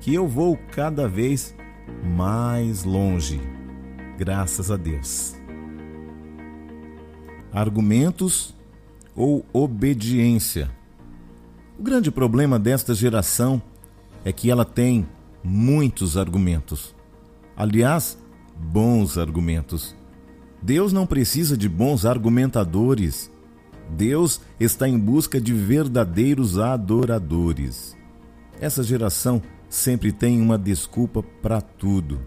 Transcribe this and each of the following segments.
que eu vou cada vez mais longe, graças a Deus. Argumentos ou obediência? O grande problema desta geração é que ela tem muitos argumentos. Aliás, bons argumentos. Deus não precisa de bons argumentadores. Deus está em busca de verdadeiros adoradores. Essa geração sempre tem uma desculpa para tudo.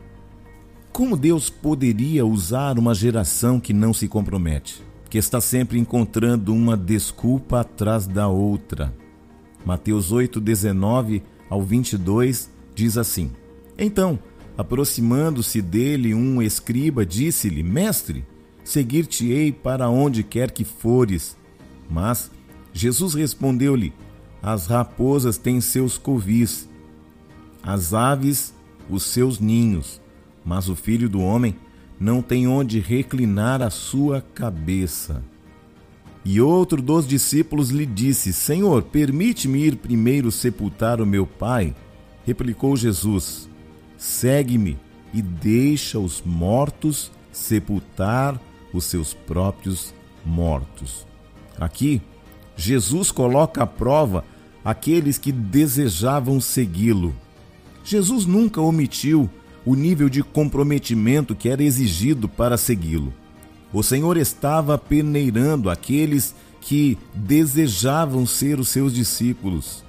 Como Deus poderia usar uma geração que não se compromete, que está sempre encontrando uma desculpa atrás da outra? Mateus 8, 19 ao 22 diz assim: Então, aproximando-se dele um escriba, disse-lhe: Mestre, seguir-te-ei para onde quer que fores. Mas Jesus respondeu-lhe: As raposas têm seus covis as aves os seus ninhos, mas o filho do homem não tem onde reclinar a sua cabeça. E outro dos discípulos lhe disse: Senhor, permite-me ir primeiro sepultar o meu pai? Replicou Jesus: Segue-me e deixa os mortos sepultar os seus próprios mortos. Aqui, Jesus coloca à prova aqueles que desejavam segui-lo Jesus nunca omitiu o nível de comprometimento que era exigido para segui-lo. O Senhor estava peneirando aqueles que desejavam ser os seus discípulos.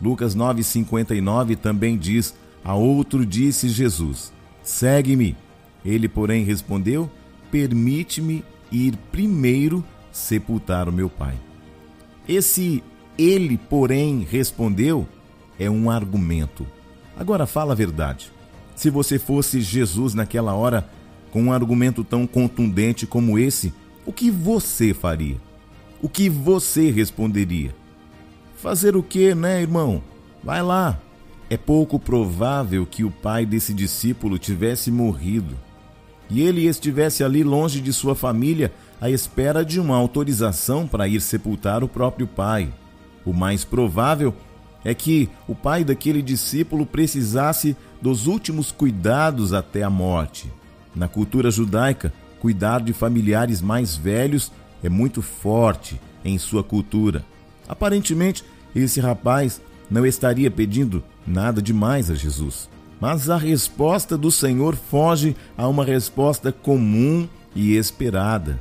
Lucas 9,59 também diz: A outro disse Jesus: Segue-me. Ele, porém, respondeu: Permite-me ir primeiro sepultar o meu pai. Esse ele, porém, respondeu é um argumento Agora fala a verdade. Se você fosse Jesus naquela hora, com um argumento tão contundente como esse, o que você faria? O que você responderia? Fazer o que, né, irmão? Vai lá. É pouco provável que o pai desse discípulo tivesse morrido e ele estivesse ali longe de sua família à espera de uma autorização para ir sepultar o próprio pai. O mais provável é que o pai daquele discípulo precisasse dos últimos cuidados até a morte. Na cultura judaica, cuidar de familiares mais velhos é muito forte em sua cultura. Aparentemente, esse rapaz não estaria pedindo nada demais a Jesus. Mas a resposta do Senhor foge a uma resposta comum e esperada.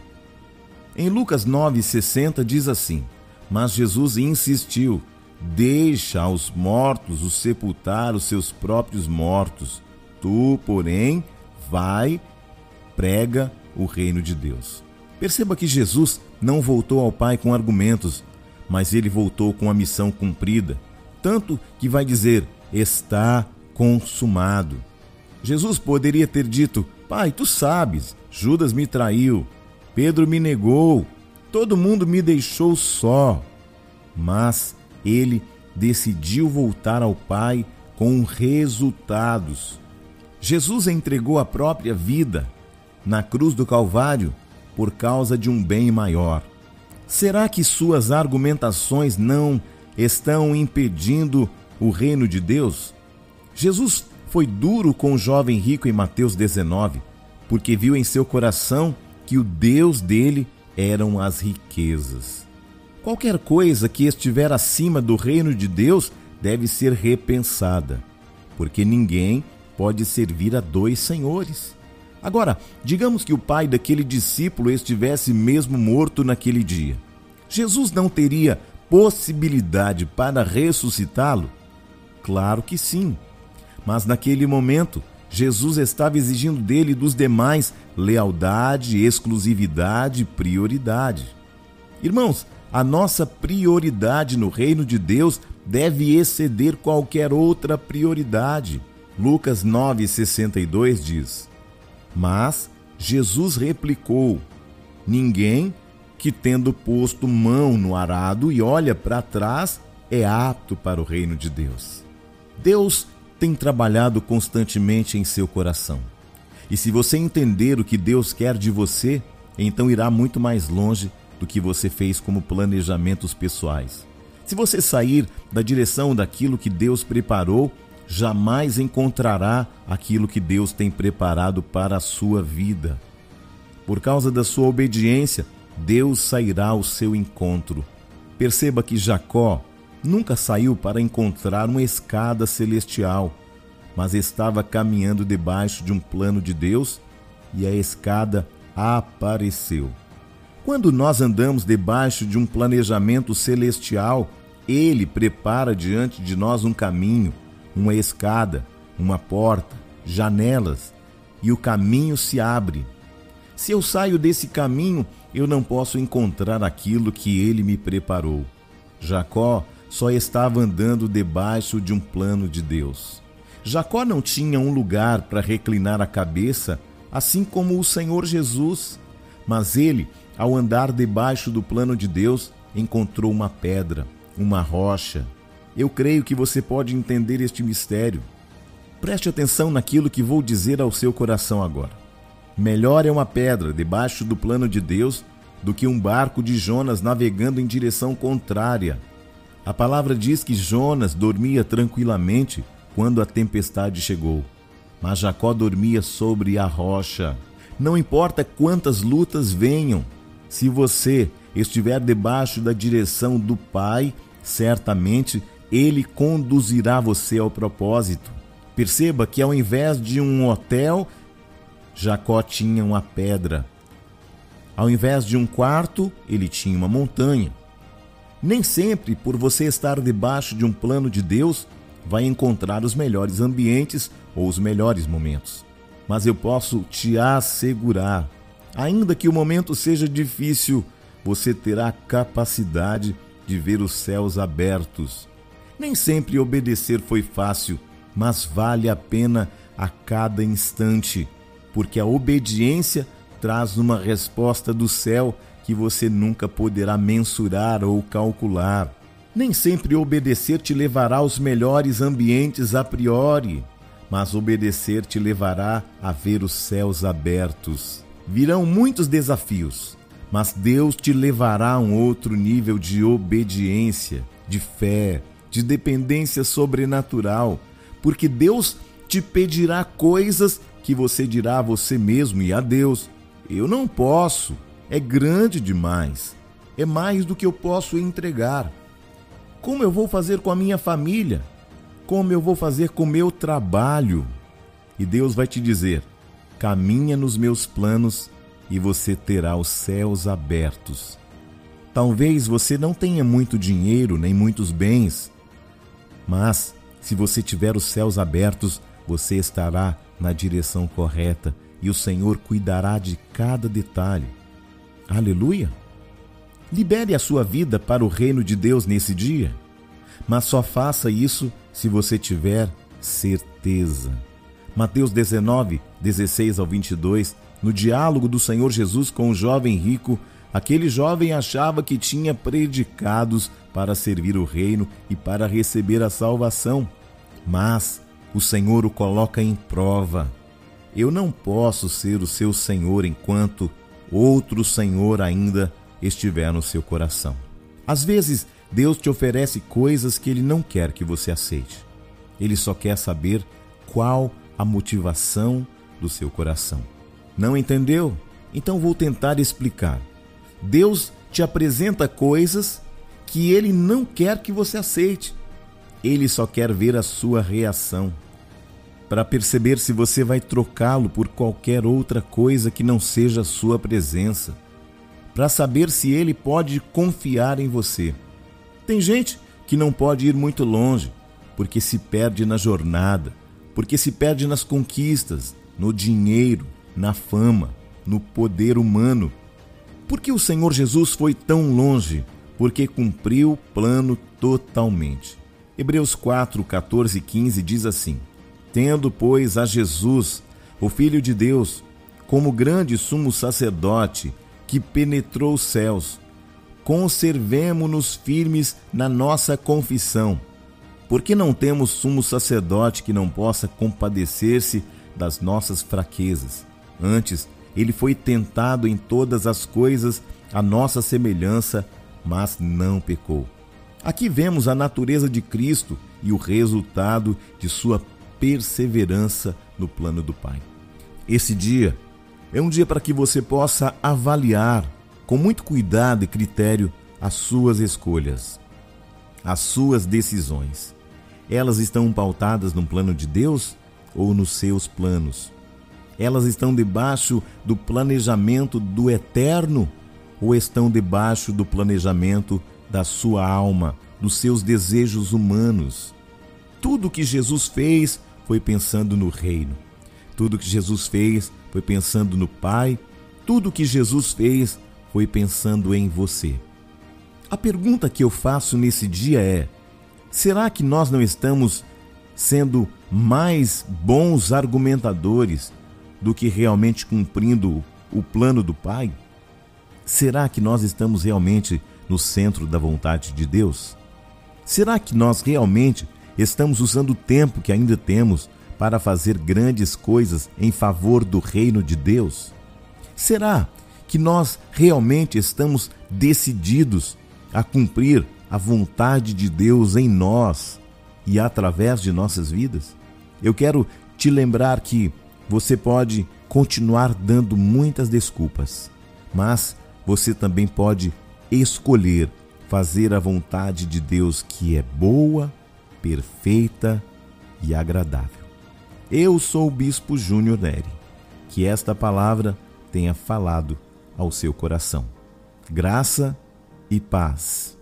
Em Lucas 9,60 diz assim: Mas Jesus insistiu: Deixa aos mortos os sepultar os seus próprios mortos. Tu, porém, vai, prega o reino de Deus. Perceba que Jesus não voltou ao Pai com argumentos, mas ele voltou com a missão cumprida, tanto que vai dizer: está consumado. Jesus poderia ter dito: Pai, tu sabes, Judas me traiu, Pedro me negou, todo mundo me deixou só. Mas ele decidiu voltar ao Pai com resultados. Jesus entregou a própria vida na cruz do Calvário por causa de um bem maior. Será que suas argumentações não estão impedindo o reino de Deus? Jesus foi duro com o jovem rico em Mateus 19, porque viu em seu coração que o Deus dele eram as riquezas. Qualquer coisa que estiver acima do reino de Deus deve ser repensada, porque ninguém pode servir a dois senhores. Agora, digamos que o pai daquele discípulo estivesse mesmo morto naquele dia. Jesus não teria possibilidade para ressuscitá-lo? Claro que sim. Mas naquele momento, Jesus estava exigindo dele e dos demais lealdade, exclusividade, prioridade. Irmãos, a nossa prioridade no reino de Deus deve exceder qualquer outra prioridade. Lucas 9,62 diz: Mas Jesus replicou: Ninguém que, tendo posto mão no arado e olha para trás, é apto para o reino de Deus. Deus tem trabalhado constantemente em seu coração. E se você entender o que Deus quer de você, então irá muito mais longe do que você fez como planejamentos pessoais. Se você sair da direção daquilo que Deus preparou, jamais encontrará aquilo que Deus tem preparado para a sua vida. Por causa da sua obediência, Deus sairá ao seu encontro. Perceba que Jacó nunca saiu para encontrar uma escada celestial, mas estava caminhando debaixo de um plano de Deus e a escada apareceu. Quando nós andamos debaixo de um planejamento celestial, ele prepara diante de nós um caminho, uma escada, uma porta, janelas, e o caminho se abre. Se eu saio desse caminho, eu não posso encontrar aquilo que ele me preparou. Jacó só estava andando debaixo de um plano de Deus. Jacó não tinha um lugar para reclinar a cabeça, assim como o Senhor Jesus, mas ele, ao andar debaixo do plano de Deus, encontrou uma pedra, uma rocha. Eu creio que você pode entender este mistério. Preste atenção naquilo que vou dizer ao seu coração agora. Melhor é uma pedra debaixo do plano de Deus do que um barco de Jonas navegando em direção contrária. A palavra diz que Jonas dormia tranquilamente quando a tempestade chegou, mas Jacó dormia sobre a rocha. Não importa quantas lutas venham, se você estiver debaixo da direção do Pai, certamente ele conduzirá você ao propósito. Perceba que ao invés de um hotel, Jacó tinha uma pedra. Ao invés de um quarto, ele tinha uma montanha. Nem sempre, por você estar debaixo de um plano de Deus, vai encontrar os melhores ambientes ou os melhores momentos. Mas eu posso te assegurar, ainda que o momento seja difícil, você terá capacidade de ver os céus abertos. Nem sempre obedecer foi fácil, mas vale a pena a cada instante porque a obediência traz uma resposta do céu que você nunca poderá mensurar ou calcular. Nem sempre obedecer te levará aos melhores ambientes a priori, mas obedecer te levará a ver os céus abertos. Virão muitos desafios, mas Deus te levará a um outro nível de obediência, de fé, de dependência sobrenatural, porque Deus te pedirá coisas que você dirá a você mesmo e a Deus: Eu não posso, é grande demais, é mais do que eu posso entregar. Como eu vou fazer com a minha família? Como eu vou fazer com o meu trabalho? E Deus vai te dizer: caminha nos meus planos e você terá os céus abertos. Talvez você não tenha muito dinheiro nem muitos bens, mas se você tiver os céus abertos, você estará na direção correta e o Senhor cuidará de cada detalhe. Aleluia! Libere a sua vida para o reino de Deus nesse dia, mas só faça isso se você tiver certeza. Mateus 19, 16 ao 22, no diálogo do Senhor Jesus com o jovem rico, aquele jovem achava que tinha predicados para servir o reino e para receber a salvação. Mas o Senhor o coloca em prova. Eu não posso ser o seu Senhor enquanto outro Senhor ainda estiver no seu coração. Às vezes, Deus te oferece coisas que Ele não quer que você aceite. Ele só quer saber qual a motivação do seu coração. Não entendeu? Então vou tentar explicar. Deus te apresenta coisas que Ele não quer que você aceite. Ele só quer ver a sua reação para perceber se você vai trocá-lo por qualquer outra coisa que não seja a sua presença, para saber se ele pode confiar em você. Tem gente que não pode ir muito longe, porque se perde na jornada, porque se perde nas conquistas, no dinheiro, na fama, no poder humano. Por que o Senhor Jesus foi tão longe? Porque cumpriu o plano totalmente. Hebreus 4, 14 e 15 diz assim: Tendo, pois, a Jesus, o Filho de Deus, como grande sumo sacerdote que penetrou os céus, conservemo-nos firmes na nossa confissão, porque não temos sumo sacerdote que não possa compadecer-se das nossas fraquezas. Antes, ele foi tentado em todas as coisas a nossa semelhança, mas não pecou. Aqui vemos a natureza de Cristo e o resultado de sua perseverança no plano do Pai. Esse dia é um dia para que você possa avaliar com muito cuidado e critério as suas escolhas, as suas decisões. Elas estão pautadas no plano de Deus ou nos seus planos? Elas estão debaixo do planejamento do eterno ou estão debaixo do planejamento da sua alma, dos seus desejos humanos? Tudo que Jesus fez foi pensando no reino. Tudo que Jesus fez foi pensando no Pai. Tudo que Jesus fez foi pensando em você. A pergunta que eu faço nesse dia é: será que nós não estamos sendo mais bons argumentadores do que realmente cumprindo o plano do Pai? Será que nós estamos realmente no centro da vontade de Deus? Será que nós realmente estamos usando o tempo que ainda temos para fazer grandes coisas em favor do reino de Deus? Será que nós realmente estamos decididos a cumprir a vontade de Deus em nós e através de nossas vidas? Eu quero te lembrar que você pode continuar dando muitas desculpas, mas você também pode escolher fazer a vontade de Deus que é boa, perfeita e agradável. Eu sou o Bispo Júnior Neri. Que esta palavra tenha falado ao seu coração. Graça e paz.